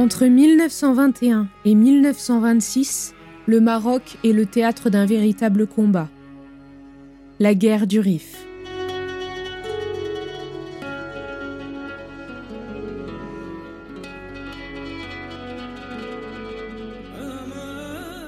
Entre 1921 et 1926, le Maroc est le théâtre d'un véritable combat. La guerre du Rif.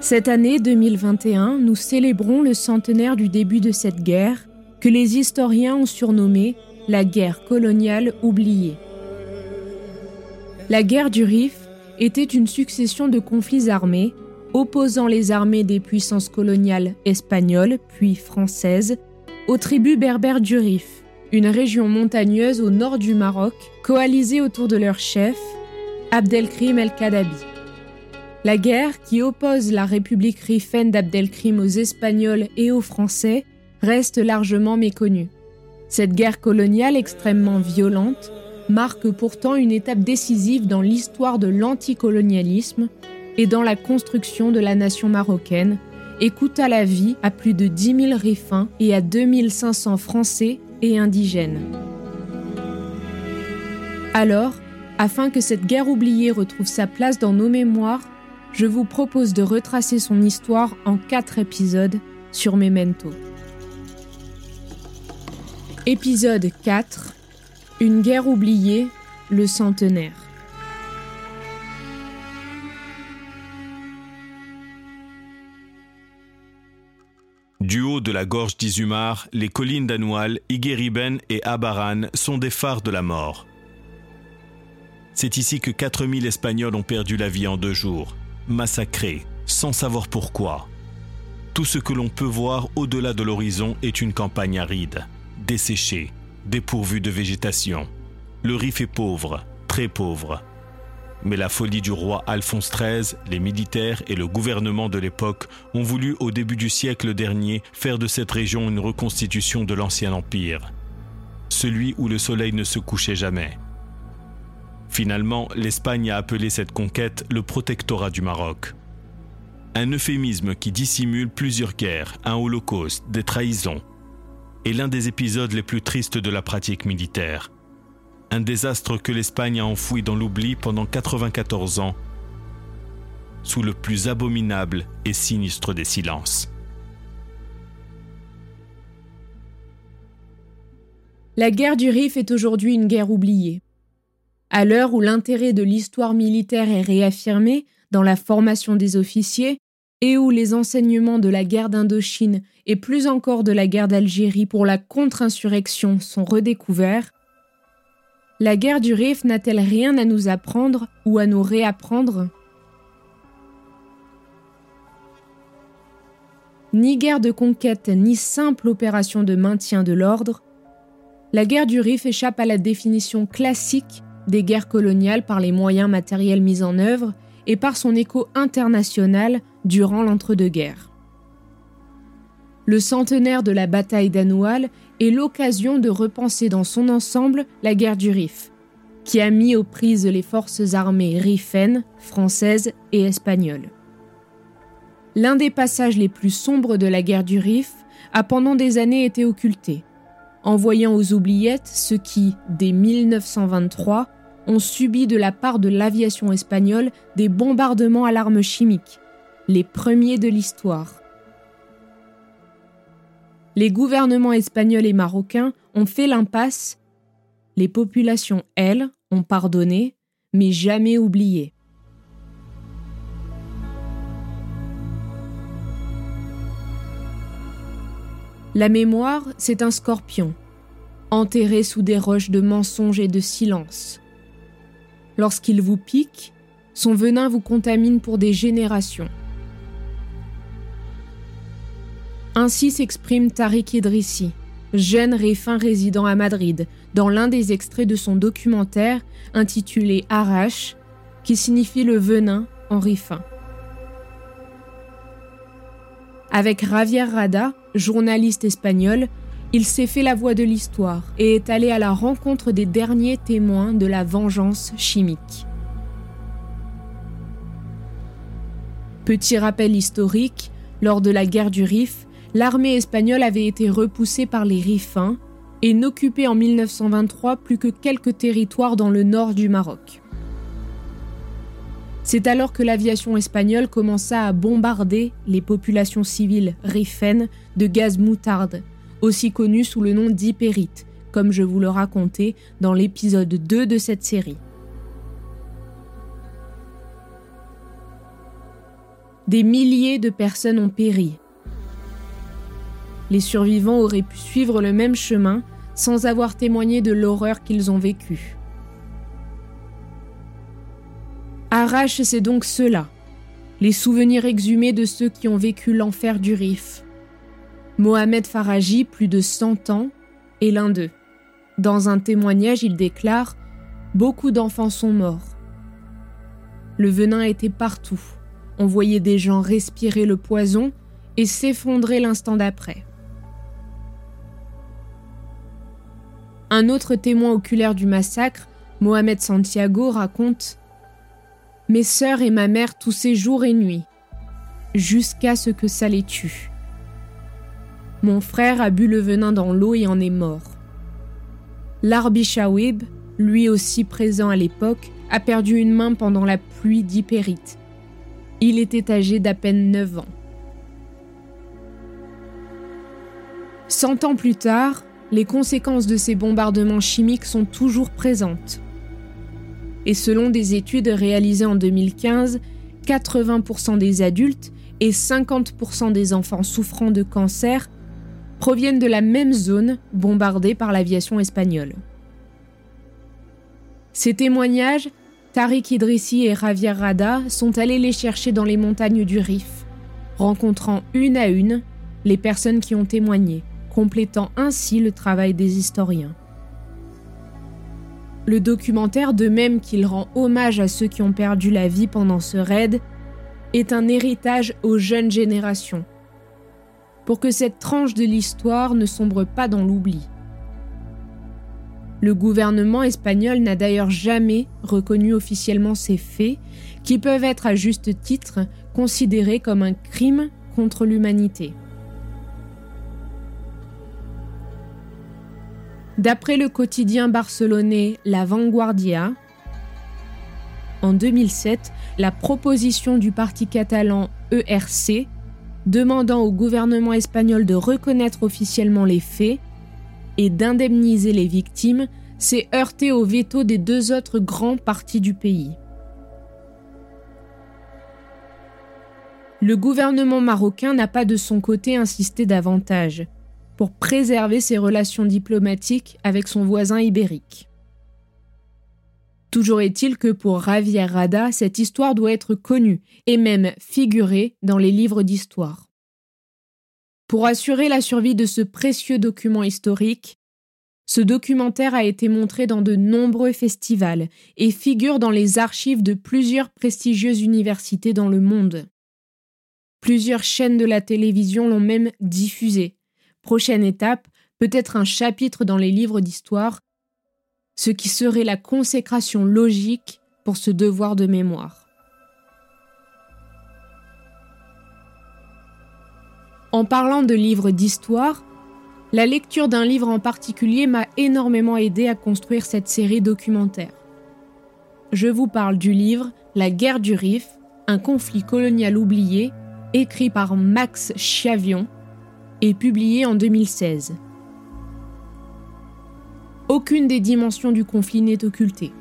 Cette année 2021, nous célébrons le centenaire du début de cette guerre que les historiens ont surnommée la guerre coloniale oubliée. La guerre du Rif était une succession de conflits armés opposant les armées des puissances coloniales espagnoles puis françaises aux tribus berbères du Rif, une région montagneuse au nord du Maroc, coalisée autour de leur chef, Abdelkrim el-Kadabi. La guerre qui oppose la République rifaine d'Abdelkrim aux Espagnols et aux Français reste largement méconnue. Cette guerre coloniale extrêmement violente marque pourtant une étape décisive dans l'histoire de l'anticolonialisme et dans la construction de la nation marocaine et coûta la vie à plus de 10 000 rifins et à 2500 Français et indigènes. Alors, afin que cette guerre oubliée retrouve sa place dans nos mémoires, je vous propose de retracer son histoire en quatre épisodes sur Memento. Épisode 4 Une guerre oubliée, le centenaire. Du haut de la gorge d'Izumar, les collines d'Anoual, Iguériben et Abaran sont des phares de la mort. C'est ici que 4000 Espagnols ont perdu la vie en deux jours, massacrés, sans savoir pourquoi. Tout ce que l'on peut voir au-delà de l'horizon est une campagne aride, desséchée, dépourvue de végétation. Le Rif est pauvre, très pauvre. Mais la folie du roi Alphonse XIII, les militaires et le gouvernement de l'époque ont voulu au début du siècle dernier faire de cette région une reconstitution de l'ancien empire, celui où le soleil ne se couchait jamais. Finalement, l'Espagne a appelé cette conquête le protectorat du Maroc. Un euphémisme qui dissimule plusieurs guerres, un holocauste, des trahisons, et l'un des épisodes les plus tristes de la pratique militaire. Un désastre que l'Espagne a enfoui dans l'oubli pendant 94 ans, sous le plus abominable et sinistre des silences. La guerre du Rif est aujourd'hui une guerre oubliée. À l'heure où l'intérêt de l'histoire militaire est réaffirmé dans la formation des officiers et où les enseignements de la guerre d'Indochine et plus encore de la guerre d'Algérie pour la contre-insurrection sont redécouverts, la guerre du Rif n'a-t-elle rien à nous apprendre ou à nous réapprendre? Ni guerre de conquête, ni simple opération de maintien de l'ordre, la guerre du Rif échappe à la définition classique des guerres coloniales par les moyens matériels mis en œuvre et par son écho international durant l'entre-deux-guerres. Le centenaire de la bataille d'Anoual est l'occasion de repenser dans son ensemble la guerre du Rif. qui a mis aux prises les forces armées rifennes, françaises et espagnoles. L'un des passages les plus sombres de la guerre du Rif a pendant des années été occulté, envoyant aux oubliettes ceux qui, dès 1923, ont subi de la part de l'aviation espagnole des bombardements à l'arme chimique, les premiers de l'histoire. Les gouvernements espagnols et marocains ont fait l'impasse, les populations, elles, ont pardonné, mais jamais oublié. La mémoire, c'est un scorpion, enterré sous des roches de mensonges et de silence. Lorsqu'il vous pique, son venin vous contamine pour des générations. Ainsi s'exprime Tariq Idrissi, jeune réfin résident à Madrid, dans l'un des extraits de son documentaire intitulé Arrache, qui signifie le venin en rifin. Avec Javier Rada, journaliste espagnol, il s'est fait la voix de l'histoire et est allé à la rencontre des derniers témoins de la vengeance chimique. Petit rappel historique, lors de la guerre du Rif, l'armée espagnole avait été repoussée par les Rifins et n'occupait en 1923 plus que quelques territoires dans le nord du Maroc. C'est alors que l'aviation espagnole commença à bombarder les populations civiles rifennes de gaz moutarde, aussi connu sous le nom d'hypérite, comme je vous le racontais dans l'épisode 2 de cette série. Des milliers de personnes ont péri. Les survivants auraient pu suivre le même chemin sans avoir témoigné de l'horreur qu'ils ont vécue. Arrache, c'est donc cela, les souvenirs exhumés de ceux qui ont vécu l'enfer du Rif. Mohamed Faraji, plus de 100 ans, est l'un d'eux. Dans un témoignage, il déclare Beaucoup d'enfants sont morts. Le venin était partout. On voyait des gens respirer le poison et s'effondrer l'instant d'après. Un autre témoin oculaire du massacre, Mohamed Santiago, raconte Mes sœurs et ma mère toussaient jour et nuit, jusqu'à ce que ça les tue. Mon frère a bu le venin dans l'eau et en est mort. Larbi Shawib, lui aussi présent à l'époque, a perdu une main pendant la pluie d'hypérite. Il était âgé d'à peine 9 ans. Cent ans plus tard, les conséquences de ces bombardements chimiques sont toujours présentes. Et selon des études réalisées en 2015, 80% des adultes et 50% des enfants souffrant de cancer proviennent de la même zone bombardée par l'aviation espagnole. Ces témoignages, Tariq Idrissi et Javier Rada sont allés les chercher dans les montagnes du Rif, rencontrant une à une les personnes qui ont témoigné, complétant ainsi le travail des historiens. Le documentaire, de même qu'il rend hommage à ceux qui ont perdu la vie pendant ce raid, est un héritage aux jeunes générations pour que cette tranche de l'histoire ne sombre pas dans l'oubli. Le gouvernement espagnol n'a d'ailleurs jamais reconnu officiellement ces faits, qui peuvent être à juste titre considérés comme un crime contre l'humanité. D'après le quotidien barcelonais La Vanguardia, en 2007, la proposition du parti catalan ERC demandant au gouvernement espagnol de reconnaître officiellement les faits et d'indemniser les victimes, s'est heurté au veto des deux autres grands partis du pays. Le gouvernement marocain n'a pas de son côté insisté davantage pour préserver ses relations diplomatiques avec son voisin ibérique. Toujours est-il que pour Javier Rada, cette histoire doit être connue et même figurée dans les livres d'histoire. Pour assurer la survie de ce précieux document historique, ce documentaire a été montré dans de nombreux festivals et figure dans les archives de plusieurs prestigieuses universités dans le monde. Plusieurs chaînes de la télévision l'ont même diffusé. Prochaine étape, peut-être un chapitre dans les livres d'histoire ce qui serait la consécration logique pour ce devoir de mémoire. En parlant de livres d'histoire, la lecture d'un livre en particulier m'a énormément aidé à construire cette série documentaire. Je vous parle du livre La guerre du Rif, un conflit colonial oublié, écrit par Max Chiavion et publié en 2016. Aucune des dimensions du conflit n'est occultée.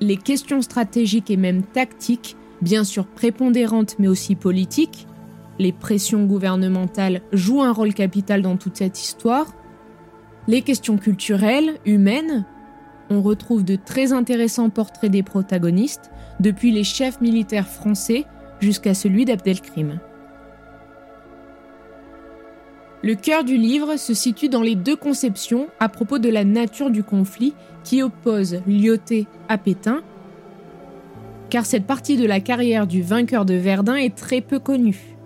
Les questions stratégiques et même tactiques, bien sûr prépondérantes mais aussi politiques, les pressions gouvernementales jouent un rôle capital dans toute cette histoire. Les questions culturelles, humaines, on retrouve de très intéressants portraits des protagonistes, depuis les chefs militaires français jusqu'à celui d'Abdelkrim. Le cœur du livre se situe dans les deux conceptions à propos de la nature du conflit qui opposent Lyoté à Pétain, car cette partie de la carrière du vainqueur de Verdun est très peu connue.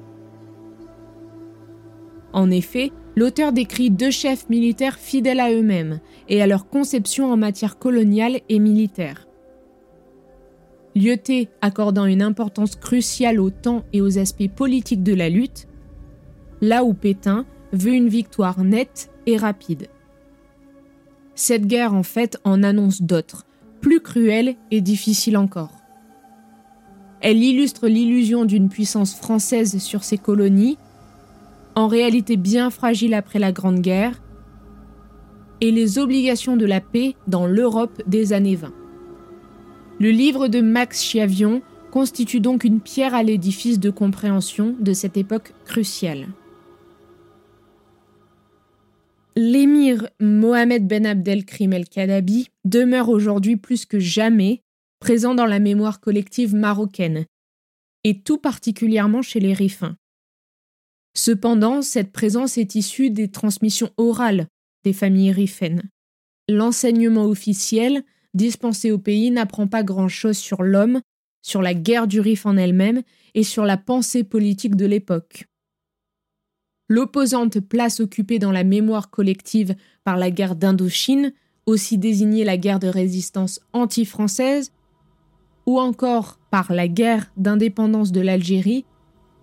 En effet, l'auteur décrit deux chefs militaires fidèles à eux-mêmes et à leur conception en matière coloniale et militaire. Lyoté accordant une importance cruciale au temps et aux aspects politiques de la lutte, là où Pétain veut une victoire nette et rapide. Cette guerre en fait en annonce d'autres, plus cruelles et difficiles encore. Elle illustre l'illusion d'une puissance française sur ses colonies en réalité bien fragile après la Grande Guerre, et les obligations de la paix dans l'Europe des années 20. Le livre de Max Chiavion constitue donc une pierre à l'édifice de compréhension de cette époque cruciale. L'émir Mohamed Ben Abdelkrim el-Khadabi demeure aujourd'hui plus que jamais présent dans la mémoire collective marocaine, et tout particulièrement chez les Riffins. Cependant, cette présence est issue des transmissions orales des familles rifaines. L'enseignement officiel dispensé au pays n'apprend pas grand-chose sur l'homme, sur la guerre du Rif en elle-même et sur la pensée politique de l'époque. L'opposante place occupée dans la mémoire collective par la guerre d'Indochine, aussi désignée la guerre de résistance anti-française, ou encore par la guerre d'indépendance de l'Algérie,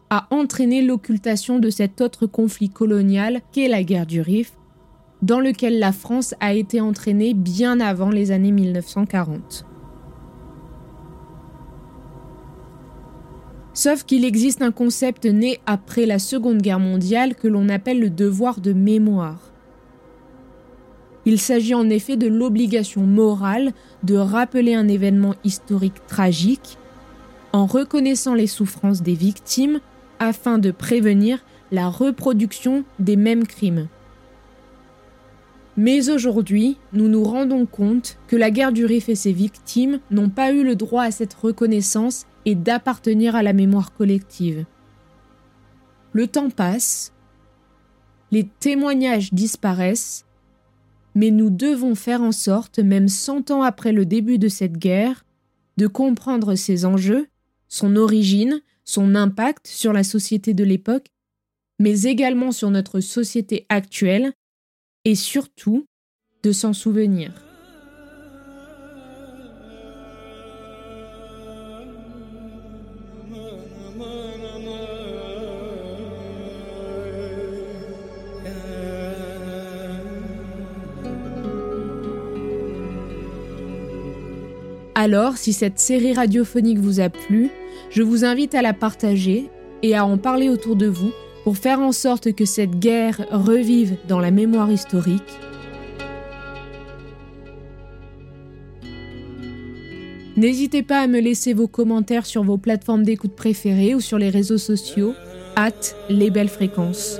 a entraîné l'occultation de cet autre conflit colonial qu'est la guerre du Rif, dans lequel la France a été entraînée bien avant les années 1940. Sauf qu'il existe un concept né après la Seconde Guerre mondiale que l'on appelle le devoir de mémoire. Il s'agit en effet de l'obligation morale de rappeler un événement historique tragique en reconnaissant les souffrances des victimes afin de prévenir la reproduction des mêmes crimes. Mais aujourd'hui, nous nous rendons compte que la guerre du Rif et ses victimes n'ont pas eu le droit à cette reconnaissance et d'appartenir à la mémoire collective. Le temps passe, les témoignages disparaissent, mais nous devons faire en sorte, même cent ans après le début de cette guerre, de comprendre ses enjeux, son origine, son impact sur la société de l'époque, mais également sur notre société actuelle, et surtout de s'en souvenir. Alors, si cette série radiophonique vous a plu, je vous invite à la partager et à en parler autour de vous pour faire en sorte que cette guerre revive dans la mémoire historique. N'hésitez pas à me laisser vos commentaires sur vos plateformes d'écoute préférées ou sur les réseaux sociaux, at les belles fréquences.